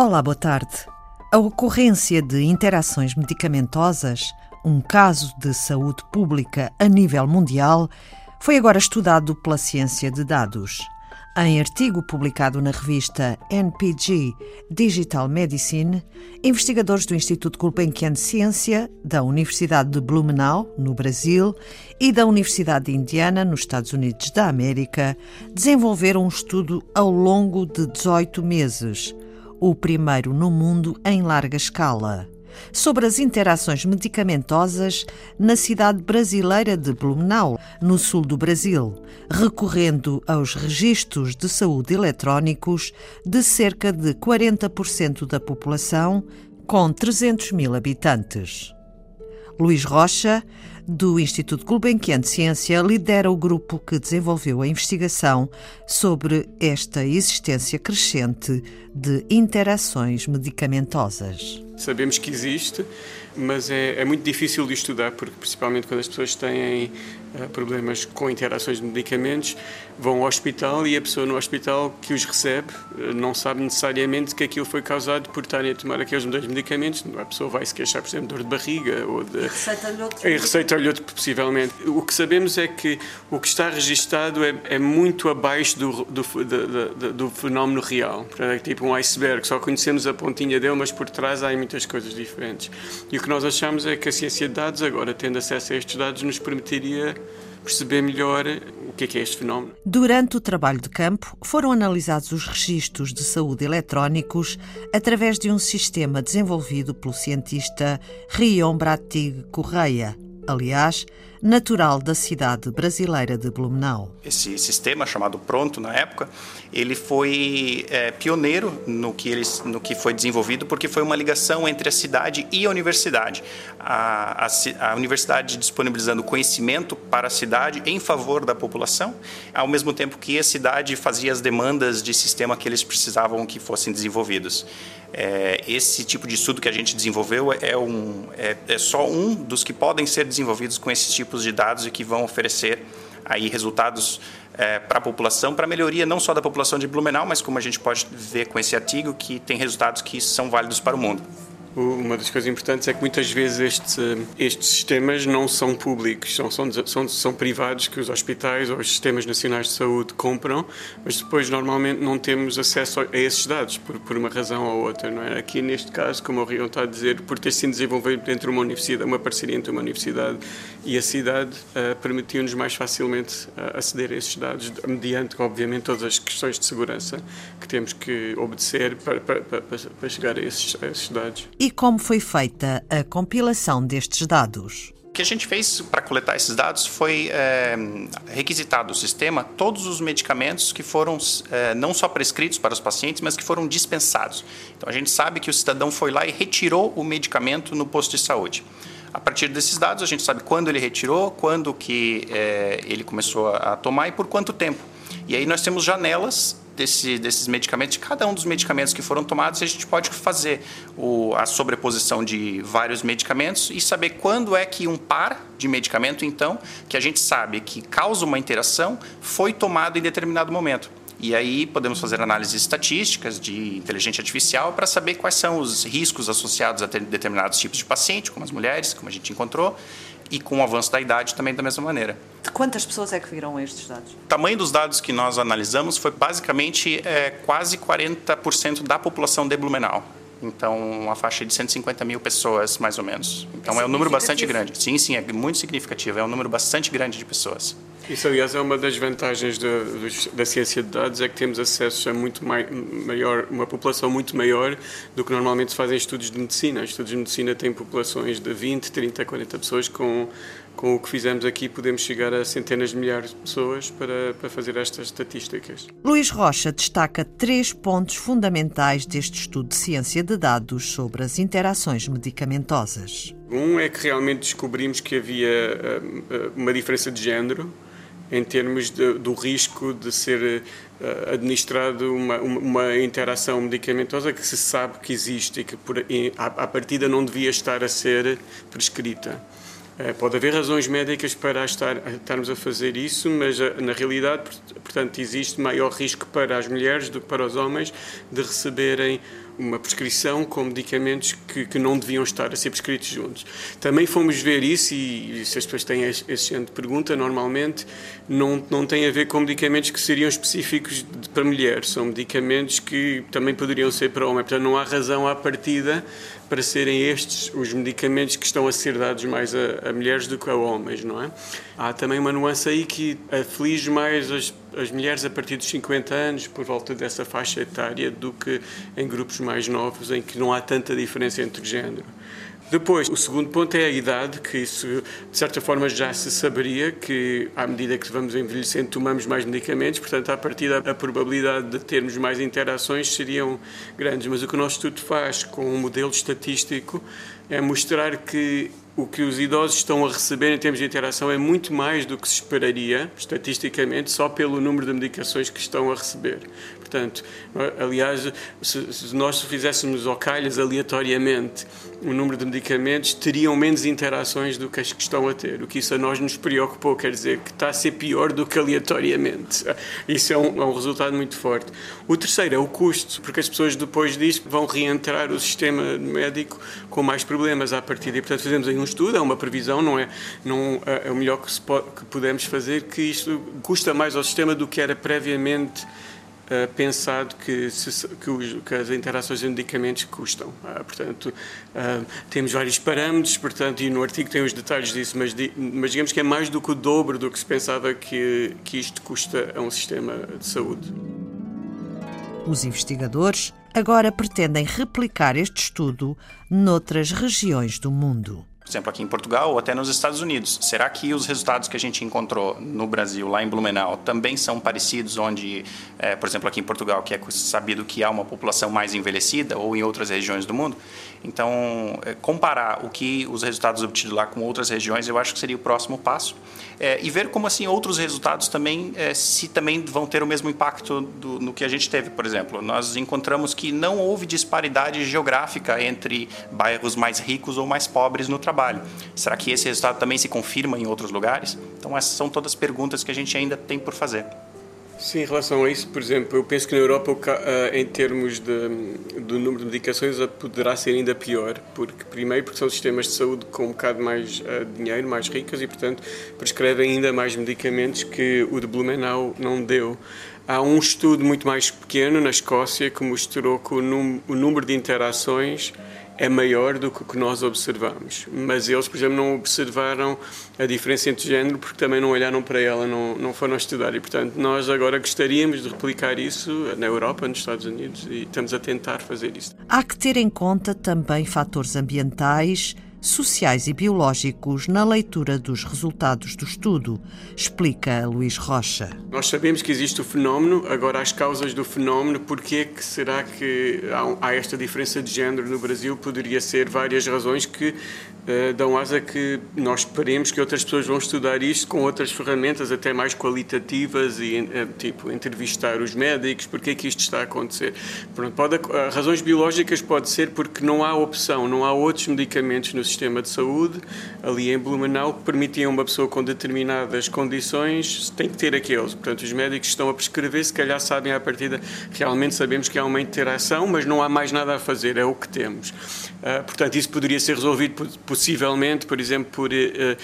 Olá, boa tarde. A ocorrência de interações medicamentosas, um caso de saúde pública a nível mundial, foi agora estudado pela ciência de dados. Em artigo publicado na revista NPG Digital Medicine, investigadores do Instituto Gulbenkian de Ciência, da Universidade de Blumenau, no Brasil, e da Universidade de Indiana, nos Estados Unidos da América, desenvolveram um estudo ao longo de 18 meses, o primeiro no mundo em larga escala sobre as interações medicamentosas na cidade brasileira de Blumenau, no sul do Brasil, recorrendo aos registros de saúde eletrónicos de cerca de 40% da população, com 300 mil habitantes. Luís Rocha, do Instituto Gulbenkian de Ciência, lidera o grupo que desenvolveu a investigação sobre esta existência crescente de interações medicamentosas. Sabemos que existe, mas é, é, muito difícil de estudar, porque principalmente quando as pessoas têm problemas com interações de medicamentos, vão ao hospital e a pessoa no hospital que os recebe uh, não sabe necessariamente que aquilo foi causado por estarem a tomar aqueles dois medicamentos. A pessoa vai se queixar, por exemplo, de dor de barriga ou de. E receita-lhe outro. E receita-lhe outro, possivelmente. O que sabemos é que o que está registado é, é muito abaixo do, do, do, do, do fenómeno real. É tipo um iceberg, só conhecemos a pontinha dele, mas por trás há muitas coisas diferentes. E o que nós achamos é que a ciência de dados, agora tendo acesso a estes dados, nos permitiria perceber melhor o que é, que é este fenómeno. Durante o trabalho de campo, foram analisados os registros de saúde eletrónicos através de um sistema desenvolvido pelo cientista Rion Bratig Correia aliás, natural da cidade brasileira de Blumenau. Esse sistema, chamado Pronto na época, ele foi é, pioneiro no que, ele, no que foi desenvolvido, porque foi uma ligação entre a cidade e a universidade. A, a, a universidade disponibilizando conhecimento para a cidade em favor da população, ao mesmo tempo que a cidade fazia as demandas de sistema que eles precisavam que fossem desenvolvidos. É, esse tipo de estudo que a gente desenvolveu é, um, é, é só um dos que podem ser desenvolvidos com esses tipos de dados e que vão oferecer aí resultados é, para a população, para melhoria não só da população de Blumenau, mas como a gente pode ver com esse artigo, que tem resultados que são válidos para o mundo. Uma das coisas importantes é que muitas vezes estes, estes sistemas não são públicos, são, são, são, são privados que os hospitais ou os sistemas nacionais de saúde compram, mas depois normalmente não temos acesso a esses dados por, por uma razão ou outra. Não é? Aqui neste caso, como o Rion está a dizer, por ter sido desenvolvido entre uma universidade, uma parceria entre uma universidade e a cidade, uh, permitiu-nos mais facilmente uh, aceder a esses dados, mediante, obviamente, todas as questões de segurança que temos que obedecer para, para, para, para chegar a esses, a esses dados. E e como foi feita a compilação destes dados. O que a gente fez para coletar esses dados foi é, requisitar do sistema todos os medicamentos que foram é, não só prescritos para os pacientes, mas que foram dispensados. Então a gente sabe que o cidadão foi lá e retirou o medicamento no posto de saúde. A partir desses dados, a gente sabe quando ele retirou, quando que é, ele começou a tomar e por quanto tempo. E aí nós temos janelas desse, desses medicamentos, de cada um dos medicamentos que foram tomados, a gente pode fazer o, a sobreposição de vários medicamentos e saber quando é que um par de medicamento, então, que a gente sabe que causa uma interação, foi tomado em determinado momento. E aí podemos fazer análises estatísticas de inteligência artificial para saber quais são os riscos associados a determinados tipos de paciente, como as mulheres, como a gente encontrou, e com o avanço da idade também da mesma maneira. De quantas pessoas é que viram estes dados? O tamanho dos dados que nós analisamos foi basicamente é, quase 40% da população de Blumenau. Então, uma faixa de 150 mil pessoas, mais ou menos. Então, é, é um número bastante grande. Sim, sim, é muito significativo. É um número bastante grande de pessoas. Isso, aliás, é uma das vantagens da, da ciência de dados, é que temos acesso a muito mai, maior, uma população muito maior do que normalmente se fazem estudos de medicina. Estudos de medicina têm populações de 20, 30, 40 pessoas. Com, com o que fizemos aqui, podemos chegar a centenas de milhares de pessoas para, para fazer estas estatísticas. Luís Rocha destaca três pontos fundamentais deste estudo de ciência de dados sobre as interações medicamentosas. Um é que realmente descobrimos que havia eh, eh, uma diferença de género em termos de, do risco de ser uh, administrado uma, uma, interação medicamentosa que se sabe que existe e que por, e, à, à partida não devia estar a ser prescrita. Pode haver razões médicas para estar, estarmos a fazer isso, mas na realidade, portanto, existe maior risco para as mulheres do que para os homens de receberem uma prescrição com medicamentos que, que, não deviam estar a ser prescritos juntos. Também fomos ver isso, e, e se as pessoas têm esse género de pergunta, normalmente não, não tem a ver com medicamentos que seriam específicos de, para mulheres, são medicamentos que também poderiam ser para homem. Portanto, não há razão à partida para serem estes os medicamentos que estão a ser dados mais a, a mulheres do que a homens, não é? Há também uma nuance aí que aflige mais as, as mulheres a partir dos 50 anos, por volta dessa faixa etária, do que em grupos mais novos, em que não há tanta diferença entre género. Depois, o segundo ponto é a idade, que isso de certa forma já se saberia que à medida que vamos envelhecendo tomamos mais medicamentos, portanto, a partir da a probabilidade de termos mais interações seriam grandes. Mas o que o nosso estudo faz com um modelo estatístico é mostrar que o que os idosos estão a receber em termos de interação é muito mais do que se esperaria, estatisticamente, só pelo número de medicações que estão a receber. Portanto, aliás, se, se nós fizéssemos ao calhas aleatoriamente o número de medicamentos, teriam menos interações do que as que estão a ter. O que isso a nós nos preocupou, quer dizer que está a ser pior do que aleatoriamente. Isso é um, é um resultado muito forte. O terceiro é o custo, porque as pessoas depois disso vão reentrar o sistema médico com mais problemas à partida. E, portanto, fazemos aí um estudo, é uma previsão, não é, não, é, é o melhor que, pode, que podemos fazer, que isto custa mais ao sistema do que era previamente Uh, pensado que, se, que, os, que, as interações de medicamentos custam. Uh, portanto, uh, temos vários parâmetros, portanto, e no artigo tem os detalhes disso, mas, di, mas, digamos que é mais do que o dobro do que se pensava que, que isto custa a um sistema de saúde. Os investigadores agora pretendem replicar este estudo noutras regiões do mundo por exemplo, aqui em Portugal ou até nos Estados Unidos. Será que os resultados que a gente encontrou no Brasil, lá em Blumenau, também são parecidos, onde, é, por exemplo, aqui em Portugal, que é sabido que há uma população mais envelhecida, ou em outras regiões do mundo? Então, é, comparar o que os resultados obtidos lá com outras regiões, eu acho que seria o próximo passo. É, e ver como assim outros resultados também, se também vão ter o mesmo impacto do, no que a gente teve. Por exemplo, nós encontramos que não houve disparidade geográfica entre bairros mais ricos ou mais pobres no trabalho. Será que esse resultado também se confirma em outros lugares? Então, essas são todas perguntas que a gente ainda tem por fazer. Sim, em relação a isso, por exemplo, eu penso que na Europa, em termos de, do número de medicações, poderá ser ainda pior, porque primeiro porque são sistemas de saúde com um bocado mais uh, dinheiro, mais ricos e, portanto, prescrevem ainda mais medicamentos que o de Blumenau não deu. Há um estudo muito mais pequeno na Escócia que mostrou que o número de interações é maior do que o que nós observamos. Mas eles, por exemplo, não observaram a diferença entre género porque também não olharam para ela, não, não foram estudar. E, portanto, nós agora gostaríamos de replicar isso na Europa, nos Estados Unidos, e estamos a tentar fazer isso. Há que ter em conta também fatores ambientais sociais e biológicos na leitura dos resultados do estudo, explica Luís Rocha. Nós sabemos que existe o fenómeno, agora as causas do fenómeno, porque é que será que há esta diferença de género no Brasil? Poderia ser várias razões que uh, dão asa que nós esperemos que outras pessoas vão estudar isto com outras ferramentas até mais qualitativas e uh, tipo entrevistar os médicos, porque é que isto está a acontecer. Pronto, pode, uh, razões biológicas pode ser porque não há opção, não há outros medicamentos no sistema de saúde, ali em Blumenau, que permitiam uma pessoa com determinadas condições, tem que ter aqueles. Portanto, os médicos estão a prescrever, se calhar sabem à partida, realmente sabemos que há uma interação, mas não há mais nada a fazer, é o que temos. Uh, portanto, isso poderia ser resolvido possivelmente, por exemplo, por uh, uh,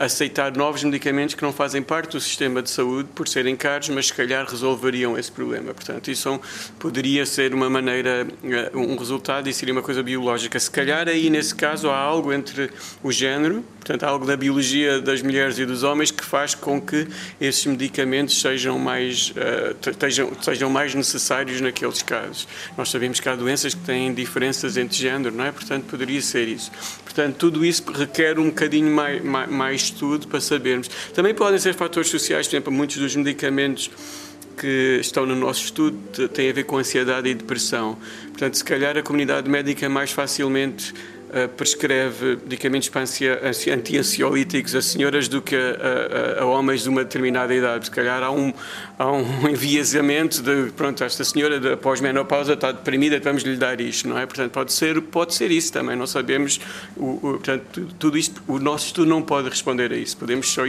aceitar novos medicamentos que não fazem parte do sistema de saúde por serem caros, mas se calhar resolveriam esse problema. Portanto, isso poderia ser uma maneira, um resultado e seria uma coisa biológica. Se calhar aí, nesse caso, há algo entre o género, portanto, algo da biologia das mulheres e dos homens que faz com que esses medicamentos sejam mais, uh, sejam mais necessários naqueles casos. Nós sabemos que há doenças que têm diferenças entre género, não é? Portanto, poderia ser isso. Portanto, tudo isso requer um bocadinho mais, mais, mais estudo para sabermos. Também podem ser fatores sociais, por exemplo, muitos dos medicamentos que estão no nosso estudo têm a ver com ansiedade e depressão. Portanto, se calhar a comunidade médica mais facilmente prescreve medicamentos anti-ansiolíticos a senhoras do que a, a, a, homens de uma determinada idade. Se calhar há um, há um enviesamento de, pronto, esta senhora após menopausa está deprimida, vamos lhe dar isto, não é? Portanto, pode ser, pode ser isso também, não sabemos, o, o, portanto, tudo isto, o nosso estudo não pode responder a isso, podemos só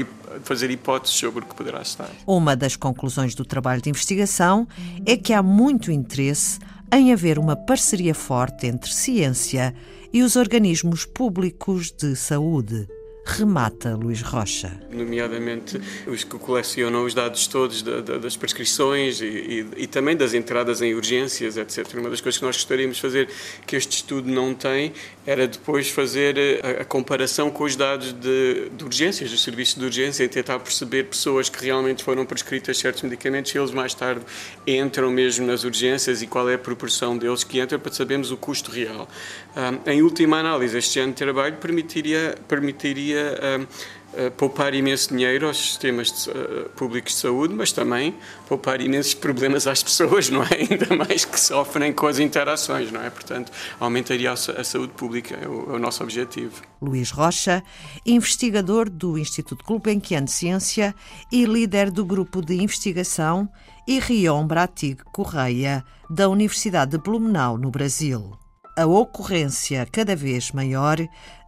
fazer hipóteses sobre o que poderá estar. Uma das conclusões do trabalho de investigação é que há muito interesse em haver uma parceria forte entre ciência e os organismos públicos de saúde remata Luís Rocha. Nomeadamente os que colecionam os dados todos da, da, das prescrições e, e, e, também das entradas em urgências, etc. Uma das coisas que nós gostaríamos de fazer que este estudo não tem era depois fazer a, a comparação com os dados de, de, urgências, dos serviços de urgência e tentar perceber pessoas que realmente foram prescritas certos medicamentos e eles mais tarde entram mesmo nas urgências e qual é a proporção deles que entram para sabermos o custo real. Um, em última análise, este ano de trabalho permitiria, permitiria uh, poupar imenso dinheiro aos sistemas de, uh, públicos de saúde, mas também poupar imensos problemas às pessoas, não é? Ainda mais que sofrem com as interações, não é? Portanto, aumentaria a, a saúde pública, é o, é o, nosso objetivo. Luís Rocha, investigador do Instituto Gulbenkian de Ciência e líder do grupo de investigação, e Rion Bratig Correia, da Universidade de Blumenau, no Brasil a ocorrência cada vez maior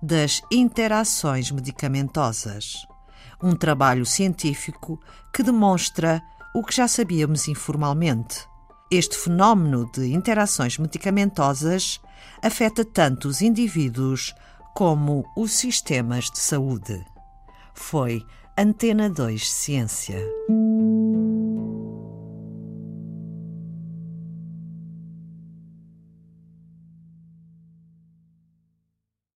das interações medicamentosas. Um trabalho científico que demonstra o que já sabíamos informalmente. Este fenómeno de interações medicamentosas afeta tanto os indivíduos como os sistemas de saúde. Foi Antena 2 Ciência.